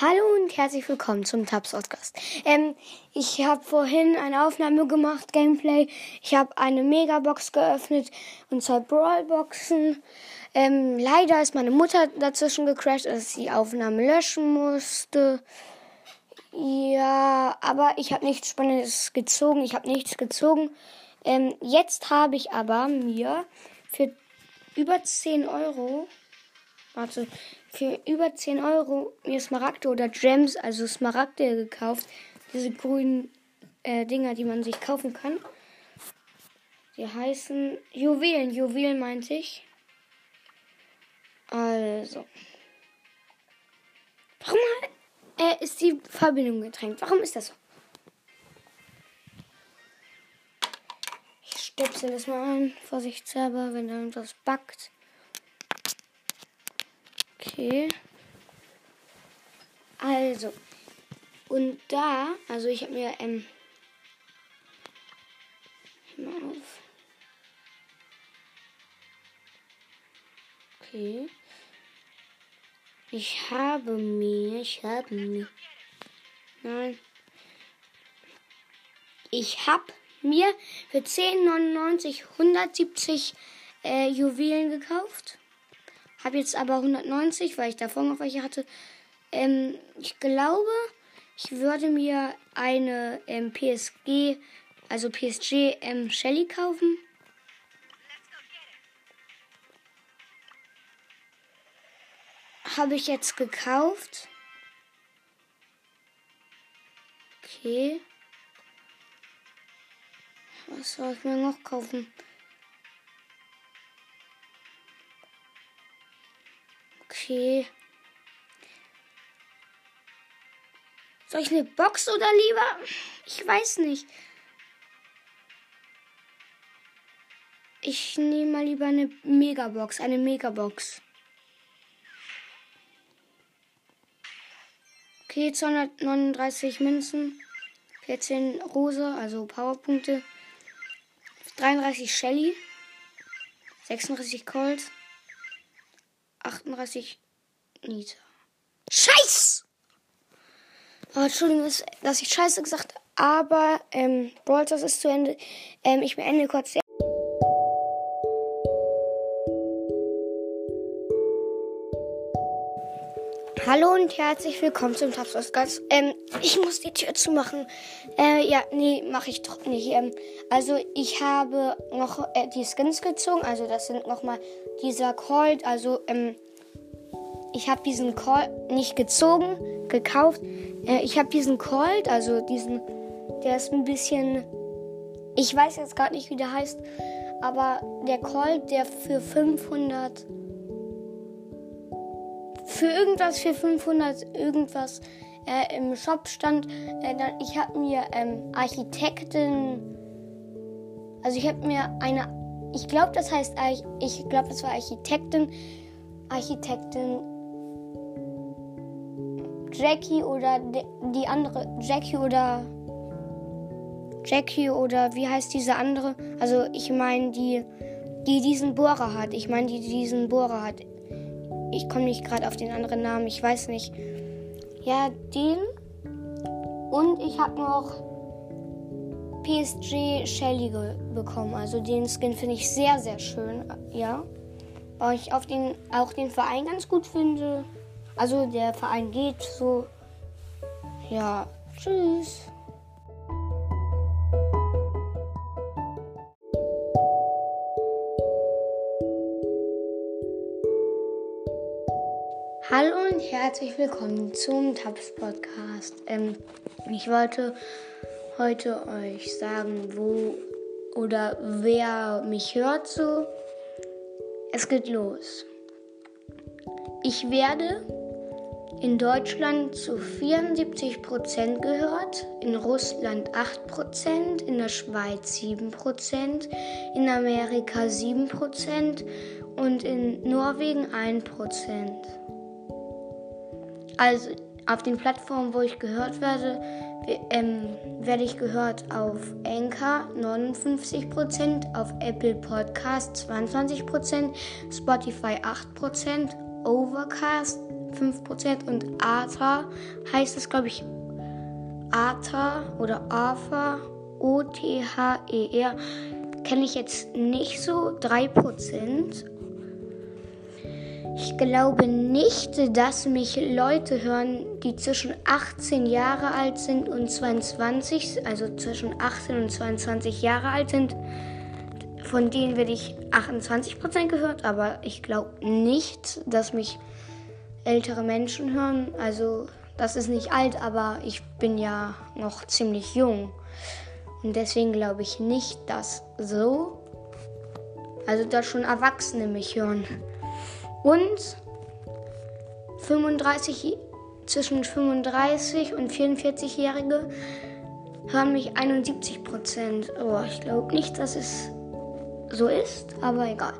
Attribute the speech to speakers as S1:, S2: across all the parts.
S1: Hallo und herzlich willkommen zum Tabs Podcast. Ähm, ich habe vorhin eine Aufnahme gemacht, Gameplay. Ich habe eine Megabox geöffnet und zwei Brawlboxen. Ähm, leider ist meine Mutter dazwischen gecrashed, dass die Aufnahme löschen musste. Ja, aber ich habe nichts Spannendes gezogen. Ich habe nichts gezogen. Ähm, jetzt habe ich aber mir für über 10 Euro warte, für über 10 Euro mir Smaragde oder Gems, also Smaragde gekauft. Diese grünen äh, Dinger, die man sich kaufen kann. Die heißen Juwelen. Juwelen meinte ich. Also. Warum äh, ist die Verbindung getränkt? Warum ist das so? Ich stöpsel das mal ein, vorsichtshalber, wenn da irgendwas backt. Okay. Also. Und da, also ich habe mir, ähm, mal auf. Okay. Ich habe mir, ich habe mir, nein. Ich habe mir für 10,99 170 äh, Juwelen gekauft. Habe jetzt aber 190, weil ich davor noch welche hatte. Ähm, ich glaube, ich würde mir eine ähm, PSG, also PSG ähm, Shelly kaufen. Habe ich jetzt gekauft. Okay. Was soll ich mir noch kaufen? Okay. Soll ich eine Box oder lieber? Ich weiß nicht. Ich nehme mal lieber eine Megabox, eine Megabox. Okay, 239 Münzen, 14 Rose, also Powerpunkte, 33 Shelly, 36 Colt. 38 Nita. Scheiß! Oh, Entschuldigung, dass ich Scheiße gesagt habe, aber ähm, Brawl Stars ist zu Ende. Ähm, ich beende kurz. Hallo und herzlich willkommen zum Tapsoscast. Ähm, ich muss die Tür zumachen. Äh, ja, nee, mache ich doch nicht. Ähm, also ich habe noch äh, die Skins gezogen. Also das sind nochmal dieser Colt. Also ähm, ich habe diesen Colt nicht gezogen, gekauft. Äh, ich habe diesen Colt, also diesen, der ist ein bisschen, ich weiß jetzt gar nicht, wie der heißt, aber der Colt, der für 500 für irgendwas für 500 irgendwas äh, im Shop stand. Äh, dann, ich habe mir ähm, Architektin, also ich habe mir eine, ich glaube, das heißt, ich glaube, das war Architektin, Architektin Jackie oder die andere Jackie oder Jackie oder wie heißt diese andere? Also ich meine die, die diesen Bohrer hat. Ich meine die, die diesen Bohrer hat ich komme nicht gerade auf den anderen Namen, ich weiß nicht. Ja, den. Und ich habe noch PSG Shelly bekommen. Also den Skin finde ich sehr, sehr schön. Ja. Weil ich auf den, auch den Verein ganz gut finde. Also der Verein geht so. Ja. Tschüss. Hallo und herzlich willkommen zum Tabs Podcast. Ähm, ich wollte heute euch sagen, wo oder wer mich hört so. Es geht los. Ich werde in Deutschland zu 74% gehört, in Russland 8%, in der Schweiz 7%, in Amerika 7% und in Norwegen 1%. Also auf den Plattformen, wo ich gehört werde, ähm, werde ich gehört auf Anchor 59%, auf Apple Podcast 22%, Spotify 8%, Overcast 5% und ATA heißt es, glaube ich, ATA oder AFA, O-T-H-E-R, kenne ich jetzt nicht so, 3%. Ich glaube nicht, dass mich Leute hören, die zwischen 18 Jahre alt sind und 22, also zwischen 18 und 22 Jahre alt sind. Von denen werde ich 28% gehört, aber ich glaube nicht, dass mich ältere Menschen hören. Also das ist nicht alt, aber ich bin ja noch ziemlich jung. Und deswegen glaube ich nicht, dass so, also dass schon Erwachsene mich hören. Und 35, zwischen 35 und 44-Jährige hören mich 71 Prozent. Oh, ich glaube nicht, dass es so ist, aber egal.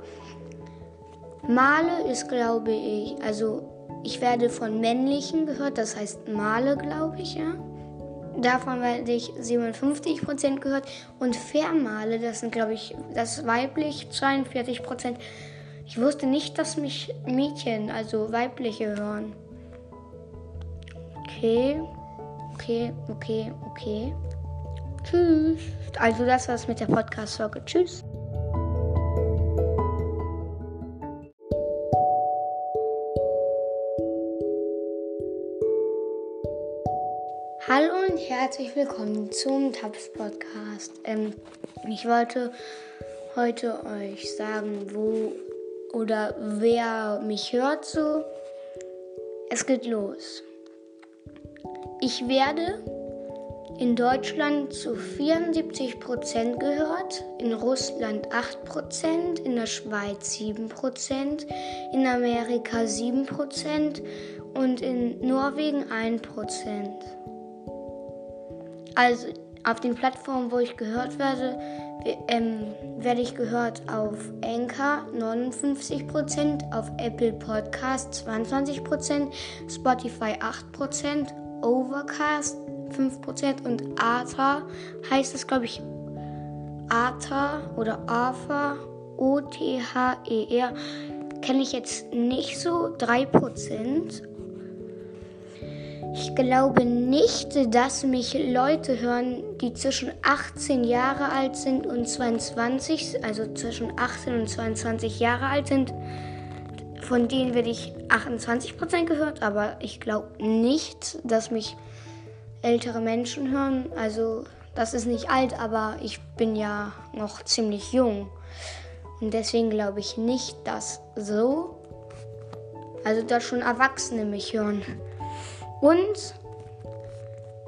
S1: Male ist, glaube ich, also ich werde von männlichen gehört, das heißt Male, glaube ich, ja. Davon werde ich 57% gehört. Und Vermale, das sind, glaube ich, das weiblich 42%. Ich wusste nicht, dass mich Mädchen, also weibliche, hören. Okay, okay, okay, okay. Tschüss. Also das war's mit der Podcast-Folge. Tschüss. Hallo und herzlich willkommen zum Tabs Podcast. Ähm, ich wollte heute euch sagen, wo oder wer mich hört so. Es geht los. Ich werde in Deutschland zu 74% gehört, in Russland 8%, in der Schweiz 7%, in Amerika 7% und in Norwegen 1%. Also auf den Plattformen, wo ich gehört werde, ähm, werde ich gehört auf Anchor 59%, auf Apple Podcast 22%, Spotify 8%, Overcast 5% und ATA heißt es, glaube ich, ATA oder AFA, O-T-H-E-R, kenne ich jetzt nicht so, 3%. Ich glaube nicht, dass mich Leute hören, die zwischen 18 Jahre alt sind und 22, also zwischen 18 und 22 Jahre alt sind. Von denen werde ich 28% gehört, aber ich glaube nicht, dass mich ältere Menschen hören. Also das ist nicht alt, aber ich bin ja noch ziemlich jung. Und deswegen glaube ich nicht, dass so, also dass schon Erwachsene mich hören. Und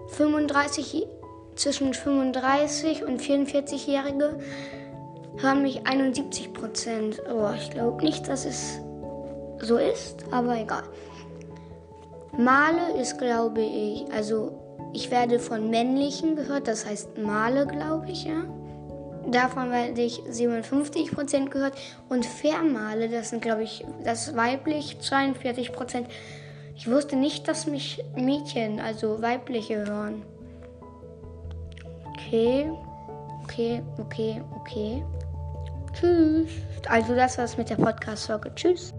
S1: 35, zwischen 35 und 44-Jährige hören mich 71 Prozent. Oh, ich glaube nicht, dass es so ist, aber egal. Male ist, glaube ich, also ich werde von männlichen gehört, das heißt Male, glaube ich, ja. Davon werde ich 57% gehört. Und Vermale, das sind, glaube ich, das weiblich 42%. Ich wusste nicht, dass mich Mädchen, also weibliche, hören. Okay, okay, okay, okay. Tschüss. Also das war's mit der Podcast-Folge. Tschüss.